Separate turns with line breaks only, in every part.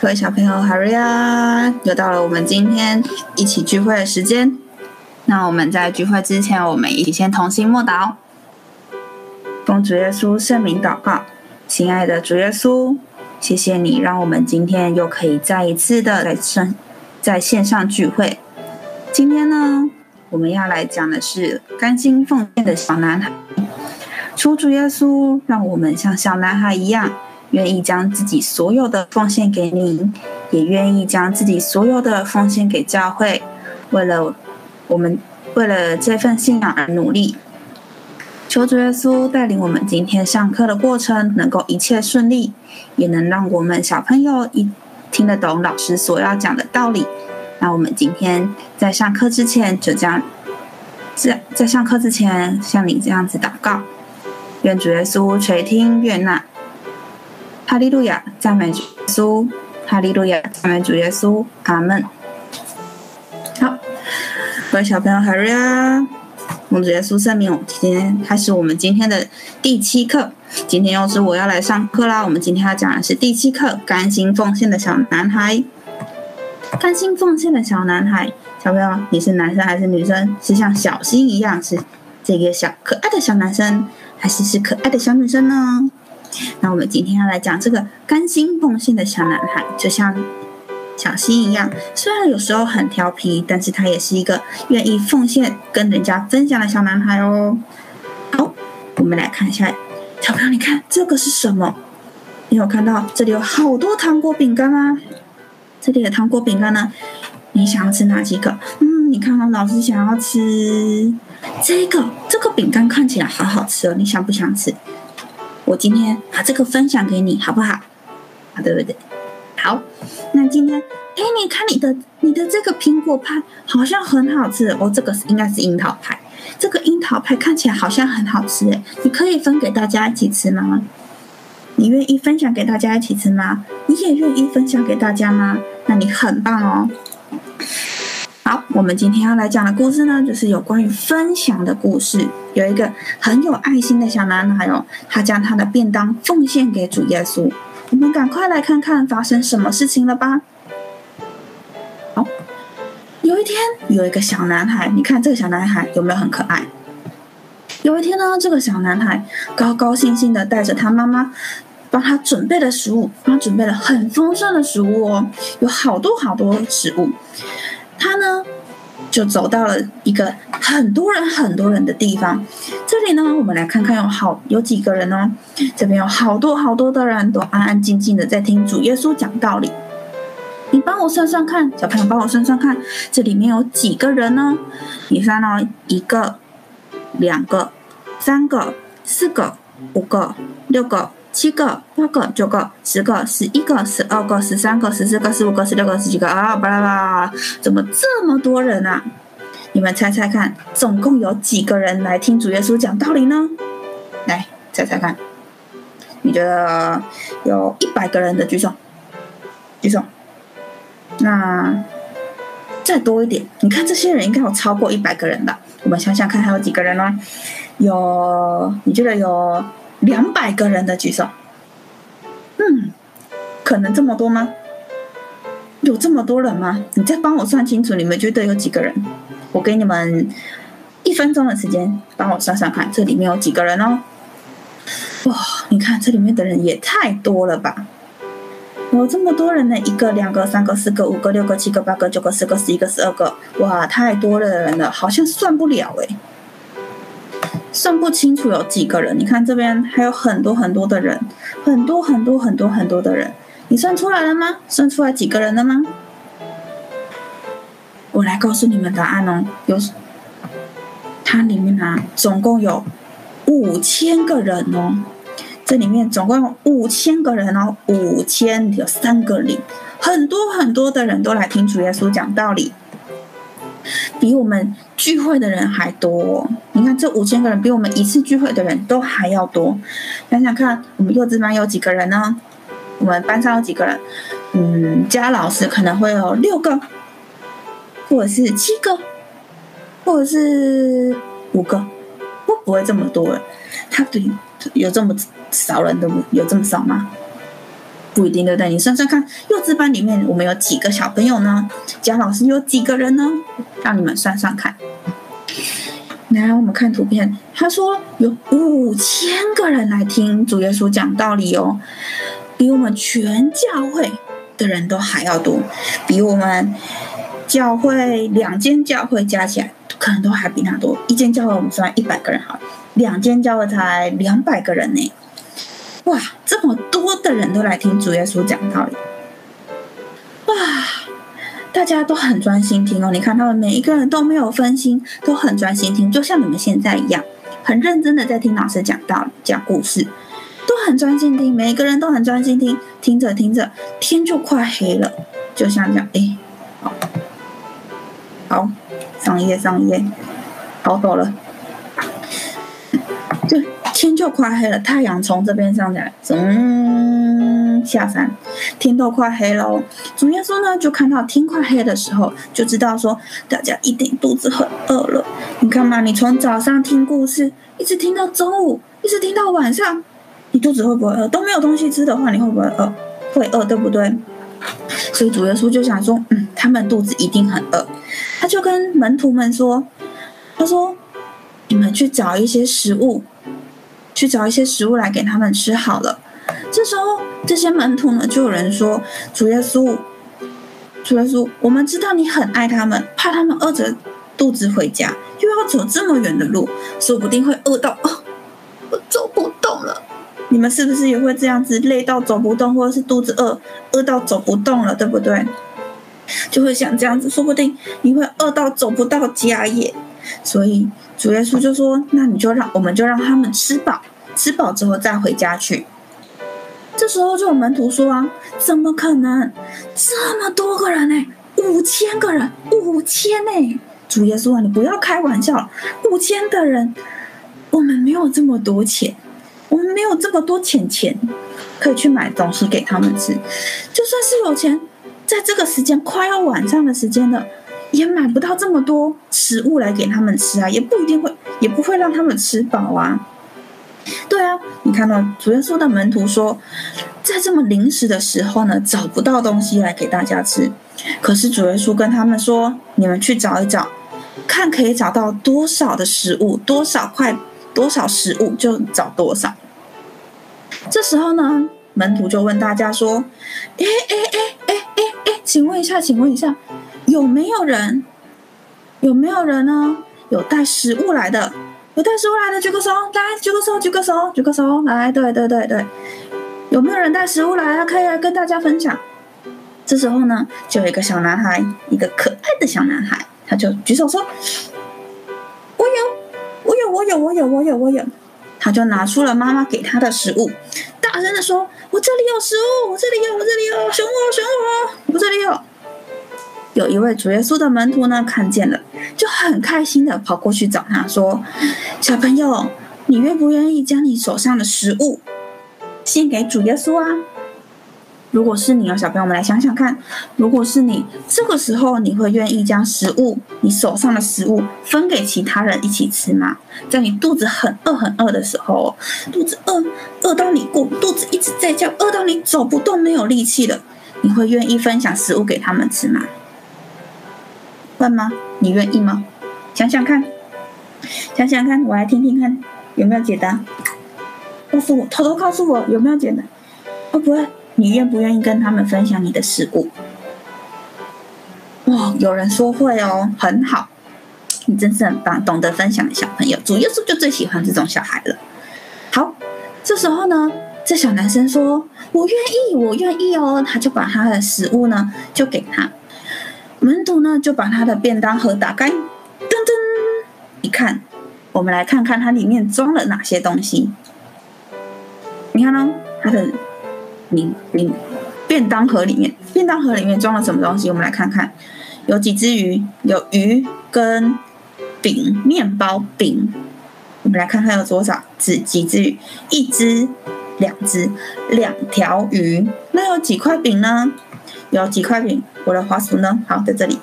各位小朋友，哈瑞啊！又到了我们今天一起聚会的时间。那我们在聚会之前，我们一起先同心默祷，奉主耶稣圣名祷告。亲爱的主耶稣，谢谢你让我们今天又可以再一次的在线在线上聚会。今天呢，我们要来讲的是甘心奉献的小男孩。求主耶稣，让我们像小男孩一样。愿意将自己所有的奉献给您，也愿意将自己所有的奉献给教会，为了我们，为了这份信仰而努力。求主耶稣带领我们今天上课的过程能够一切顺利，也能让我们小朋友一听得懂老师所要讲的道理。那我们今天在上课之前，就这样，在在上课之前像你这样子祷告，愿主耶稣垂听悦纳。哈利路亚，赞美主耶稣！哈利路亚，赞美主耶稣！阿门。好，各位小朋友，哈瑞啊！我们主耶稣圣名，今天开始我们今天的第七课。今天又是我要来上课啦。我们今天要讲的是第七课：甘心奉献的小男孩。甘心奉献的小男孩，小朋友，你是男生还是女生？是像小新一样是这个小可爱的小男生，还是是可爱的小女生呢？那我们今天要来讲这个甘心奉献的小男孩，就像小新一样，虽然有时候很调皮，但是他也是一个愿意奉献、跟人家分享的小男孩哦。好，我们来看一下，小朋友，你看这个是什么？你有看到这里有好多糖果饼干吗？这里的糖果饼干呢？你想要吃哪几个？嗯，你看到老师想要吃这个，这个饼干看起来好好吃哦，你想不想吃？我今天把这个分享给你，好不好？啊，对不对？好，那今天，哎，你看你的你的这个苹果派好像很好吃哦，这个是应该是樱桃派，这个樱桃派看起来好像很好吃诶，你可以分给大家一起吃吗？你愿意分享给大家一起吃吗？你也愿意分享给大家吗？那你很棒哦。好，我们今天要来讲的故事呢，就是有关于分享的故事。有一个很有爱心的小男孩哦，他将他的便当奉献给主耶稣。我们赶快来看看发生什么事情了吧。好，有一天有一个小男孩，你看这个小男孩有没有很可爱？有一天呢，这个小男孩高高兴兴的带着他妈妈帮他准备的食物，他准备了很丰盛的食物哦，有好多好多食物。他呢，就走到了一个很多人很多人的地方。这里呢，我们来看看有好有几个人哦。这边有好多好多的人都安安静静的在听主耶稣讲道理。你帮我算算看，小朋友帮我算算看，这里面有几个人呢？你算哦，一个、两个、三个、四个、五个、六个。七个、八个、九个、十个、十一个、十二个、十三个、十四个、十五个、十六个、十几个啊！巴拉巴拉，怎么这么多人啊？你们猜猜看，总共有几个人来听主耶稣讲道理呢？来猜猜看，你觉得有一百个人的举手，举手。那再多一点，你看这些人应该有超过一百个人吧？我们想想看，还有几个人呢？有，你觉得有？两百个人的举手，嗯，可能这么多吗？有这么多人吗？你再帮我算清楚，你们觉得有几个人？我给你们一分钟的时间，帮我算算看，这里面有几个人哦？哇，你看这里面的人也太多了吧？有这么多人呢？一个、两个、三个、四个、五个、六个、七个、八个、九个、十个、十一个、十二个，哇，太多的人了，好像算不了诶。算不清楚有几个人，你看这边还有很多很多的人，很多很多很多很多的人，你算出来了吗？算出来几个人了吗？我来告诉你们答案哦，有，它里面啊，总共有五千个人哦，这里面总共有五千个人哦，五千有三个零，很多很多的人都来听主耶稣讲道理。比我们聚会的人还多，你看这五千个人比我们一次聚会的人都还要多。想想看，我们幼稚班有几个人呢？我们班上有几个人？嗯，加老师可能会有六个，或者是七个，或者是五个，不不会这么多？他对有这么少人的，有这么少吗？不一定，对不对？你算算看，幼稚班里面我们有几个小朋友呢？贾老师有几个人呢？让你们算算看。来，我们看图片，他说有五千个人来听主耶稣讲道理哦，比我们全教会的人都还要多，比我们教会两间教会加起来可能都还比他多。一间教会我们算一百个人好了，两间教会才两百个人呢。哇，这么多的人都来听主耶稣讲道理，哇，大家都很专心听哦。你看他们每一个人都没有分心，都很专心听，就像你们现在一样，很认真的在听老师讲道理、讲故事，都很专心听。每一个人都很专心听，听着听着，天就快黑了，就像这样，哎，好，好，上一页，上一页，好，走了。天就快黑了，太阳从这边上来，嗯，下山，天都快黑了。主耶稣呢，就看到天快黑的时候，就知道说大家一定肚子很饿了。你看嘛，你从早上听故事，一直听到中午，一直听到晚上，你肚子会不会饿？都没有东西吃的话，你会不会饿？会饿，对不对？所以主耶稣就想说，嗯，他们肚子一定很饿。他就跟门徒们说，他说，你们去找一些食物。去找一些食物来给他们吃好了。这时候，这些门徒呢，就有人说：“主耶稣，主耶稣，我们知道你很爱他们，怕他们饿着肚子回家，又要走这么远的路，说不定会饿到哦，我走不动了。你们是不是也会这样子，累到走不动，或者是肚子饿，饿到走不动了，对不对？就会想这样子，说不定你会饿到走不到家耶。所以主耶稣就说：那你就让我们就让他们吃饱。”吃饱之后再回家去。这时候就有门徒说啊，怎么可能？这么多个人呢？五千个人，五千呢？主耶稣啊，你不要开玩笑了，五千的人，我们没有这么多钱，我们没有这么多钱钱可以去买东西给他们吃。就算是有钱，在这个时间快要晚上的时间了，也买不到这么多食物来给他们吃啊，也不一定会，也不会让他们吃饱啊。对啊，你看到主耶稣的门徒说，在这么临时的时候呢，找不到东西来给大家吃。可是主耶稣跟他们说：“你们去找一找，看可以找到多少的食物，多少块，多少食物就找多少。”这时候呢，门徒就问大家说：“哎哎哎哎哎哎，请问一下，请问一下，有没有人？有没有人呢？有带食物来的？”有带食物来的举个手，来举个手，举个手，举个手，来，对对对对，有没有人带食物来啊？可以来跟大家分享。这时候呢，就有一个小男孩，一个可爱的小男孩，他就举手说：“我有，我有，我有，我有，我有，我有。”他就拿出了妈妈给他的食物，大声的说：“我这里有食物，我这里有，我这里有，选我，选我，我这里有。”有一位主耶稣的门徒呢，看见了，就很开心的跑过去找他说：“小朋友，你愿不愿意将你手上的食物献给主耶稣啊？如果是你哦，小朋友，们来想想看，如果是你，这个时候你会愿意将食物，你手上的食物分给其他人一起吃吗？在你肚子很饿很饿的时候，肚子饿饿到你过，肚子一直在叫，饿到你走不动，没有力气了，你会愿意分享食物给他们吃吗？”问吗？你愿意吗？想想看，想想看，我来听听看有没有解答。告诉我，偷偷告诉我有没有解答。会不会？你愿不愿意跟他们分享你的食物？哇，有人说会哦，很好，你真是很棒，懂得分享的小朋友。主耶稣就最喜欢这种小孩了。好，这时候呢，这小男生说：“我愿意，我愿意哦。”他就把他的食物呢，就给他。门徒呢，就把他的便当盒打开，噔噔，一看，我们来看看它里面装了哪些东西。你看呢，它的里里便当盒里面，便当盒里面装了什么东西？我们来看看，有几只鱼，有鱼跟饼，面包饼。我们来看看有多少只几只鱼，一只、两只、两条鱼。那有几块饼呢？有几块饼？我的滑鼠呢？好，在这里，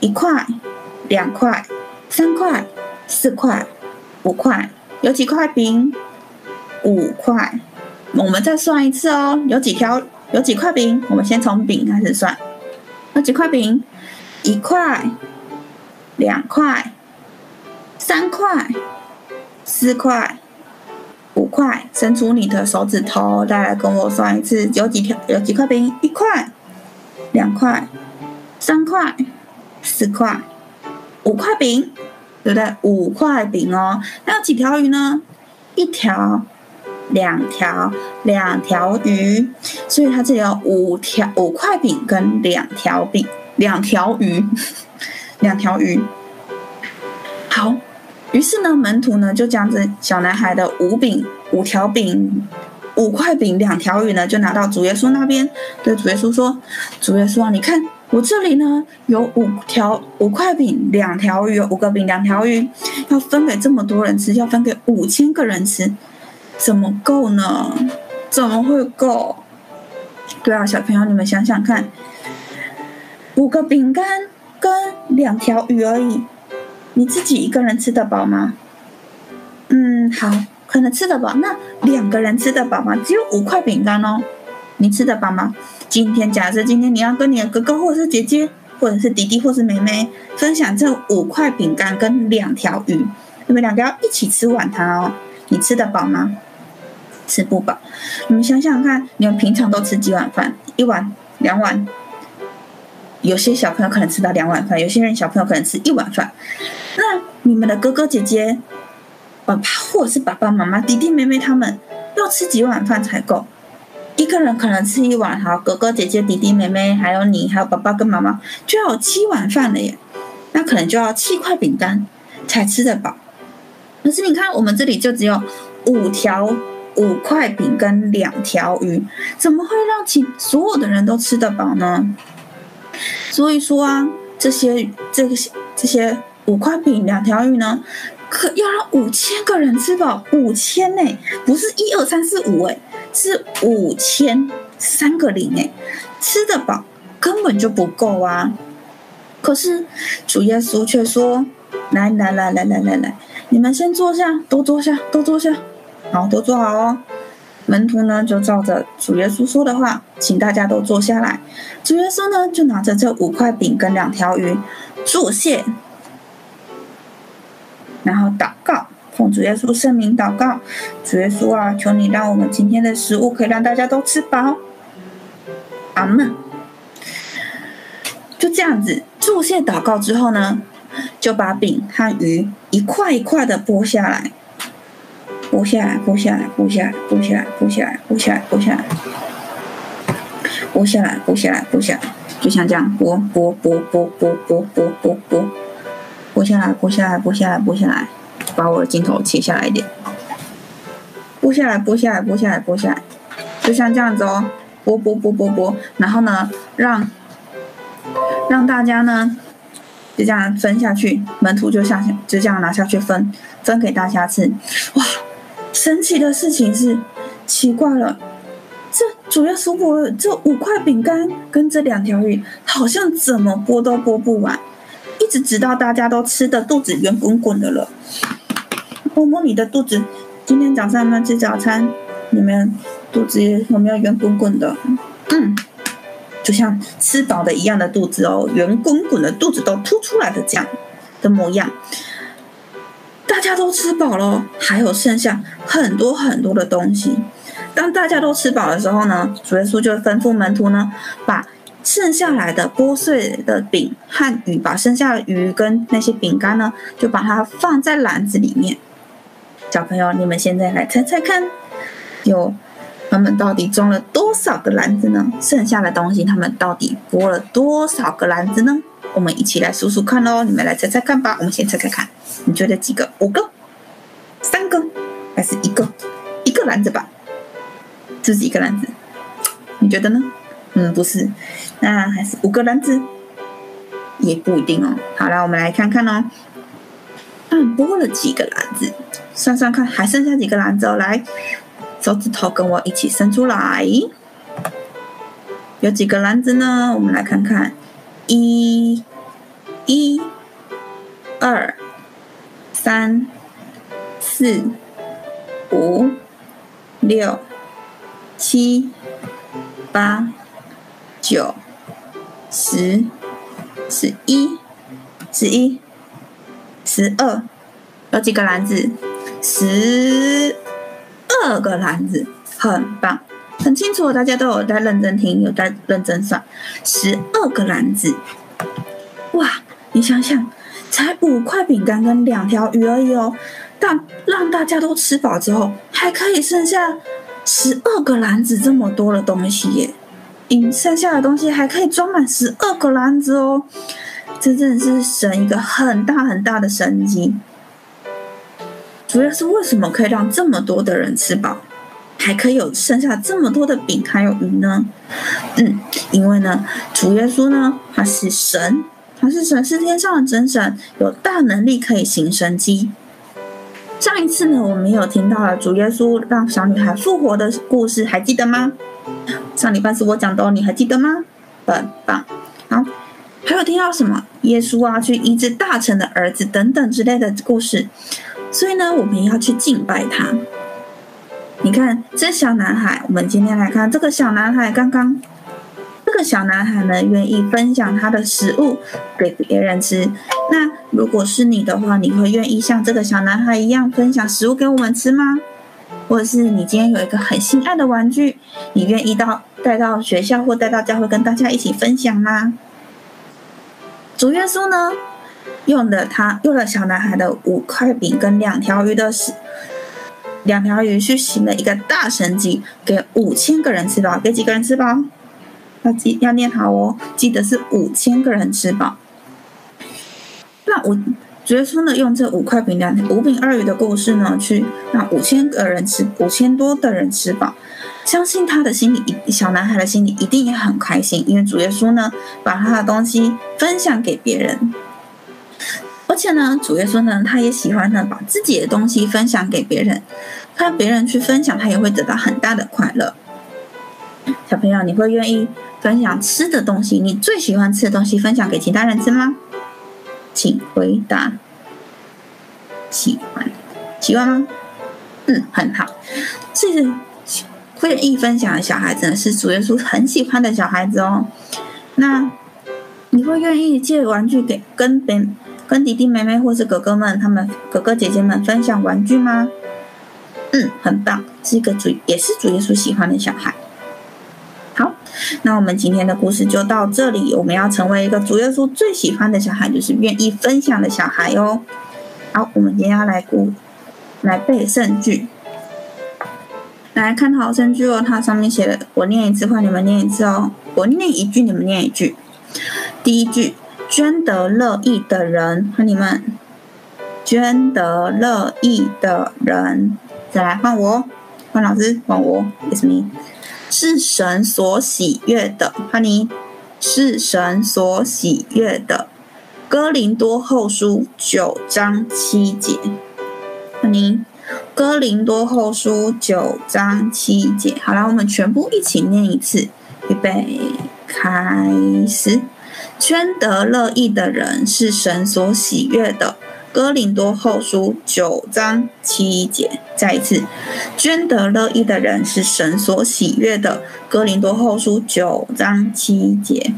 一块、两块、三块、四块、五块。有几块饼？五块。我们再算一次哦。有几条有几块饼？我们先从饼开始算，有几块饼？一块、两块、三块、四块、五块。伸出你的手指头，再来跟我算一次，有几条？有几块饼？一块、两块、三块、四块、五块饼，对不对？五块饼哦。那有几条鱼呢？一条。两条两条鱼，所以它这里有五条五块饼跟两条饼，两条鱼，两条鱼。好，于是呢，门徒呢就将这小男孩的五饼、五条饼、五块饼、两条鱼呢，就拿到主耶稣那边，对主耶稣说：“主耶稣啊，你看我这里呢有五条五块饼、两条鱼，五个饼、两条鱼，要分给这么多人吃，要分给五千个人吃。”怎么够呢？怎么会够？对啊，小朋友，你们想想看，五个饼干跟两条鱼而已，你自己一个人吃得饱吗？嗯，好，可能吃得饱。那两个人吃得饱吗？只有五块饼干哦，你吃得饱吗？今天假设今天你要跟你的哥哥或者是姐姐，或者是弟弟或是妹妹分享这五块饼干跟两条鱼，你们两个要一起吃晚餐哦，你吃得饱吗？吃不饱，你们想想看，你们平常都吃几碗饭？一碗、两碗。有些小朋友可能吃到两碗饭，有些人小朋友可能吃一碗饭。那你们的哥哥姐姐、爸爸或者是爸爸妈妈、弟弟妹妹他们要吃几碗饭才够？一个人可能吃一碗，好，哥哥姐姐、弟弟妹妹，还有你，还有爸爸跟妈妈，就要有七碗饭了耶。那可能就要七块饼干才吃得饱。可是你看，我们这里就只有五条。五块饼跟两条鱼，怎么会让其所有的人都吃得饱呢？所以说啊，这些这个这些五块饼两条鱼呢，可要让五千个人吃饱，五千呢，不是一二三四五诶，是五千三个零诶，吃得饱根本就不够啊！可是主耶稣却说：“来来来来来来来，你们先坐下，都坐下，都坐下。”好，都坐好哦。门徒呢，就照着主耶稣说的话，请大家都坐下来。主耶稣呢，就拿着这五块饼跟两条鱼，祝谢，然后祷告，奉主耶稣圣名祷告。主耶稣啊，求你让我们今天的食物可以让大家都吃饱。阿门。就这样子，祝谢祷告之后呢，就把饼和鱼一块一块的剥下来。剥下来，剥下来，剥下来，剥下来，剥下来，剥下来，剥下来，剥下来，剥下来，剥下来，就像这样剥剥剥剥剥剥剥剥剥，剥下来，剥下来，剥下来，剥下来，把我的镜头切下来一点。剥下来，剥下来，剥下来，剥下来，就像这样子哦，剥剥剥剥剥，然后呢，让让大家呢就这样分下去，门徒就下去，就这样拿下去分分给大家吃，哇！神奇的事情是，奇怪了，这主耶稣剥这五块饼干跟这两条鱼，好像怎么剥都剥不完，一直直到大家都吃的肚子圆滚滚的了。摸摸你的肚子，今天早上有没有吃早餐？你们肚子有没有圆滚滚的？嗯，就像吃饱的一样的肚子哦，圆滚滚的肚子都凸出来的这样的模样。大家都吃饱了，还有剩下很多很多的东西。当大家都吃饱的时候呢，主耶稣就吩咐门徒呢，把剩下来的剥碎的饼和鱼，把剩下的鱼跟那些饼干呢，就把它放在篮子里面。小朋友，你们现在来猜猜看，有他们到底装了多少个篮子呢？剩下的东西，他们到底剥了多少个篮子呢？我们一起来数数看喽，你们来猜猜看吧。我们先猜猜看，你觉得几个？五个、三个，还是一个？一个篮子吧，这是一个篮子。你觉得呢？嗯，不是，那还是五个篮子，也不一定哦。好了，我们来看看哦。嗯，剥了几个篮子？算算看，还剩下几个篮子哦。来，手指头跟我一起伸出来，有几个篮子呢？我们来看看。一、一、二、三、四、五、六、七、八、九、十、十一、十一、十二，有几个篮子？十二个篮子，很棒，很清楚，大家都有在认真听，有在认真算，十二个篮子。哇，你想想，才五块饼干跟两条鱼而已哦，但让大家都吃饱之后，还可以剩下十二个篮子这么多的东西耶！嗯，剩下的东西还可以装满十二个篮子哦，这真的是神一个很大很大的神迹。主要是为什么可以让这么多的人吃饱，还可以有剩下这么多的饼还有鱼呢？嗯，因为呢，主耶稣呢，他是神。他是神，是天上的真神，有大能力可以行神迹。上一次呢，我们有听到了主耶稣让小女孩复活的故事，还记得吗？上礼拜是我讲的，你还记得吗？很棒。好，还有听到什么？耶稣啊，去医治大臣的儿子等等之类的故事。所以呢，我们要去敬拜他。你看，这小男孩，我们今天来看这个小男孩刚刚。这个小男孩呢，愿意分享他的食物给别人吃。那如果是你的话，你会愿意像这个小男孩一样分享食物给我们吃吗？或者是你今天有一个很心爱的玩具，你愿意到带到学校或带到教会跟大家一起分享吗？主耶稣呢，用了他用了小男孩的五块饼跟两条鱼的食，两条鱼去行了一个大神迹，给五千个人吃饱，给几个人吃饱？要记要念好哦，记得是五千个人吃饱。那我主耶稣呢，用这五块饼两五饼二鱼的故事呢，去让五千个人吃五千多的人吃饱。相信他的心里，小男孩的心里一定也很开心，因为主耶稣呢，把他的东西分享给别人。而且呢，主耶稣呢，他也喜欢呢，把自己的东西分享给别人，看别人去分享，他也会得到很大的快乐。小朋友，你会愿意分享吃的东西？你最喜欢吃的东西分享给其他人吃吗？请回答。喜欢，喜欢吗？嗯，很好。这个会愿意分享的小孩子，是主耶稣很喜欢的小孩子哦。那你会愿意借玩具给跟别跟弟弟妹妹或是哥哥们他们哥哥姐姐们分享玩具吗？嗯，很棒，是一个主也是主耶稣喜欢的小孩。那我们今天的故事就到这里。我们要成为一个主耶稣最喜欢的小孩，就是愿意分享的小孩哦。好，我们今天要来读，来背圣句，来看好圣句哦。它上面写的，我念一次，换你们念一次哦。我念一句，你们念一句。第一句，捐得乐意的人，和你们，捐得乐意的人，再来换我，换老师，换我，It's me。是神所喜悦的，哈尼，是神所喜悦的。哥林多后书九章七节，哈尼，哥林多后书九章七节。好了，我们全部一起念一次，预备，开始。捐得乐意的人是神所喜悦的。哥林多后书九章七节，再一次，捐得乐意的人是神所喜悦的。哥林多后书九章七节。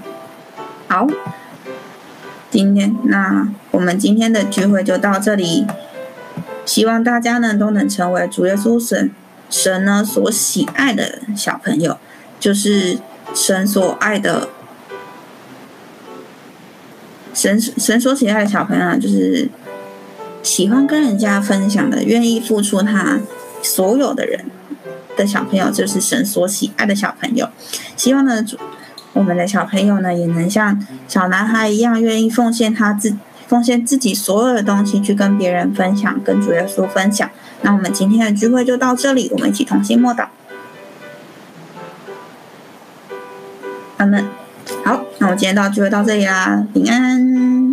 好，今天那我们今天的聚会就到这里，希望大家呢都能成为主耶稣神神呢所喜爱的小朋友，就是神所爱的神神所喜爱的小朋友，就是。喜欢跟人家分享的，愿意付出他所有的人的小朋友，就是神所喜爱的小朋友。希望呢，我们的小朋友呢，也能像小男孩一样，愿意奉献他自奉献自己所有的东西，去跟别人分享，跟主耶稣分享。那我们今天的聚会就到这里，我们一起同心默祷。阿门。好，那我们今天到聚会到这里啦，平安。